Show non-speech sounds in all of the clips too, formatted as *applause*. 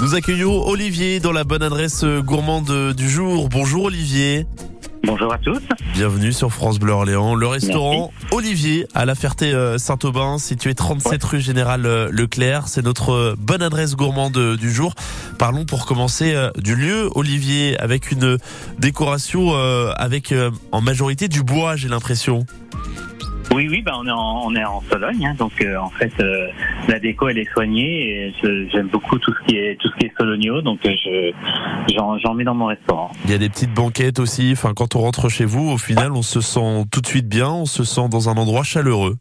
Nous accueillons Olivier dans la bonne adresse gourmande du jour. Bonjour Olivier. Bonjour à tous. Bienvenue sur France Bleu Orléans. Le restaurant Olivier à la Ferté-Saint-Aubin, situé 37 rue Général Leclerc. C'est notre bonne adresse gourmande du jour. Parlons pour commencer du lieu Olivier avec une décoration avec en majorité du bois, j'ai l'impression. Oui, oui, bah on est en, on est en Sologne, hein, donc euh, en fait euh, la déco elle est soignée et j'aime beaucoup tout ce qui est tout ce qui est sologno, donc euh, je j'en mets dans mon restaurant. Il y a des petites banquettes aussi. Enfin, quand on rentre chez vous, au final, on se sent tout de suite bien, on se sent dans un endroit chaleureux.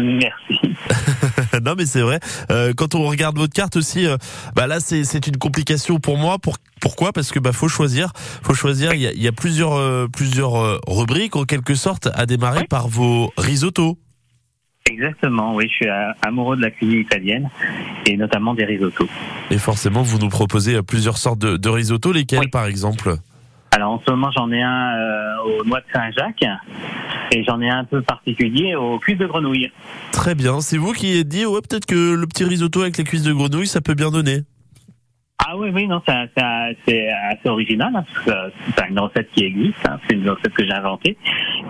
Merci. *laughs* non mais c'est vrai. Euh, quand on regarde votre carte aussi, euh, bah là c'est une complication pour moi. Pour, pourquoi? Parce que bah faut choisir. Faut choisir. Il y a, y a, plusieurs euh, plusieurs rubriques en quelque sorte à démarrer par vos risottos. Exactement. Oui, je suis amoureux de la cuisine italienne et notamment des risottos. Et forcément, vous nous proposez plusieurs sortes de, de risottos. Lesquels, par exemple? Alors en ce moment j'en ai un euh, aux noix de Saint-Jacques et j'en ai un peu particulier aux cuisses de grenouille. Très bien, c'est vous qui avez dit ouais peut-être que le petit risotto avec les cuisses de grenouille ça peut bien donner. Ah oui, oui, non, c'est assez original. Hein, c'est une recette qui existe. Hein, c'est une recette que j'ai inventée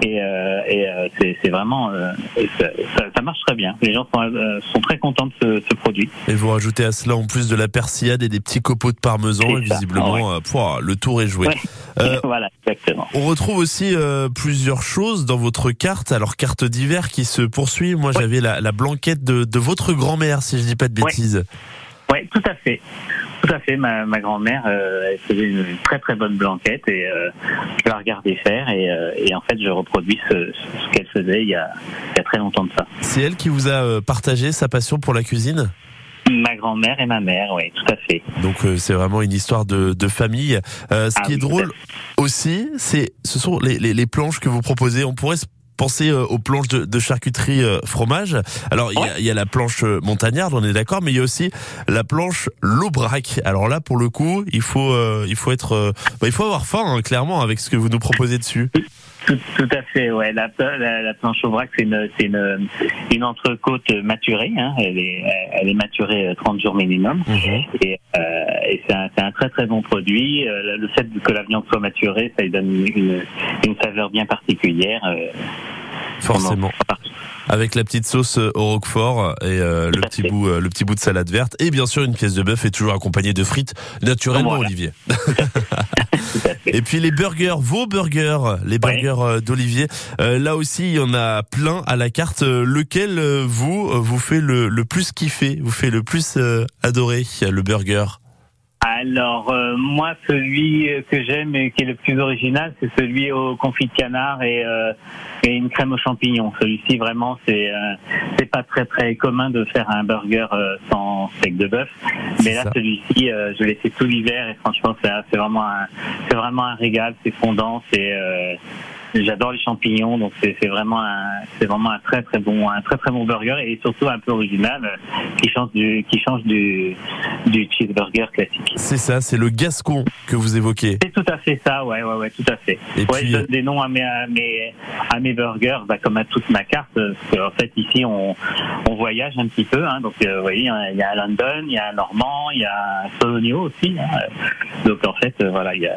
et, euh, et euh, c'est vraiment euh, ça, ça, marche très bien. Les gens sont, sont très contents de ce, ce, produit. Et vous rajoutez à cela en plus de la persillade et des petits copeaux de parmesan. Et visiblement, ah ouais. le tour est joué. Ouais. *laughs* voilà, exactement. On retrouve aussi plusieurs choses dans votre carte. Alors carte d'hiver qui se poursuit. Moi, j'avais la, la, blanquette de, de votre grand-mère, si je dis pas de bêtises. Oui, tout à fait. Tout à fait. Ma, ma grand-mère, euh, elle faisait une très très bonne blanquette et euh, je la regardais faire et, euh, et, en fait je reproduis ce, ce qu'elle faisait il y, a, il y, a, très longtemps de ça. C'est elle qui vous a partagé sa passion pour la cuisine? Ma grand-mère et ma mère, oui, tout à fait. Donc c'est vraiment une histoire de, de famille. ce ah, qui oui, est drôle aussi, c'est ce sont les, les, les planches que vous proposez. On pourrait se Pensez euh, aux planches de, de charcuterie euh, fromage. Alors il y, a, y, a, la planche euh, montagnarde, on est d'accord, mais il y a aussi la planche l'aubrac. Alors là, pour le coup, il faut euh, il faut être bah, il faut avoir faim hein, clairement avec ce que vous nous proposez dessus. Tout, tout, à fait, ouais. La, la, la planche au vrac, c'est une, c'est une, une entrecôte maturée. Hein. Elle est, elle est maturée 30 jours minimum. Mmh. Et, euh, et c'est un, un, très très bon produit. Le fait que la viande soit maturée, ça lui donne une, une saveur bien particulière. Euh, Forcément. Avec la petite sauce au roquefort et euh, le petit bout, euh, le petit bout de salade verte et bien sûr une pièce de bœuf est toujours accompagnée de frites naturellement, voilà. Olivier. *laughs* et puis les burgers, vos burgers, les burgers ouais. d'Olivier. Euh, là aussi, il y en a plein à la carte. Lequel vous vous fait le, le plus kiffer, vous fait le plus adorer le burger? Alors euh, moi, celui que j'aime et qui est le plus original, c'est celui au confit de canard et, euh, et une crème aux champignons. Celui-ci vraiment, c'est euh, c'est pas très très commun de faire un burger sans steak de bœuf, mais là celui-ci, je l'ai fait tout l'hiver et franchement, c'est vraiment un c'est vraiment un régal, c'est fondant, c'est J'adore les champignons, donc c'est vraiment un, c'est vraiment un très très bon, un très très bon burger et surtout un peu original, qui change du, qui change du, du cheeseburger classique. C'est ça, c'est le gascon que vous évoquez. C'est tout à fait ça, ouais, ouais, ouais, tout à fait. Et ouais, puis... je donne des noms à mes, à mes, à mes burgers, bah, comme à toute ma carte, parce qu'en fait ici on, on voyage un petit peu, hein, donc euh, vous voyez, il y a London, il y a Normand, il y a Solonio aussi, hein, donc en fait euh, voilà, il y a,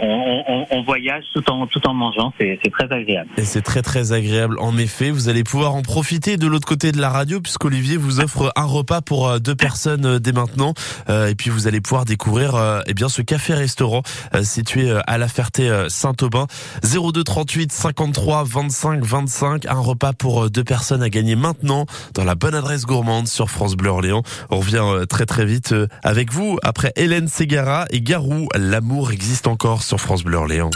on, on, on voyage tout en tout en mangeant c'est très agréable. C'est très très agréable. En effet, vous allez pouvoir en profiter de l'autre côté de la radio puisqu'Olivier vous offre un repas pour euh, deux personnes euh, dès maintenant. Euh, et puis vous allez pouvoir découvrir eh bien ce café-restaurant situé à la Ferté Saint-Aubin. 02 38 53 25 25. Un repas pour deux personnes à gagner maintenant dans la bonne adresse gourmande sur France Bleu Orléans. On revient très très vite avec vous après Hélène Ségara et Garou. L'amour existe encore sur France Bleu Orléans.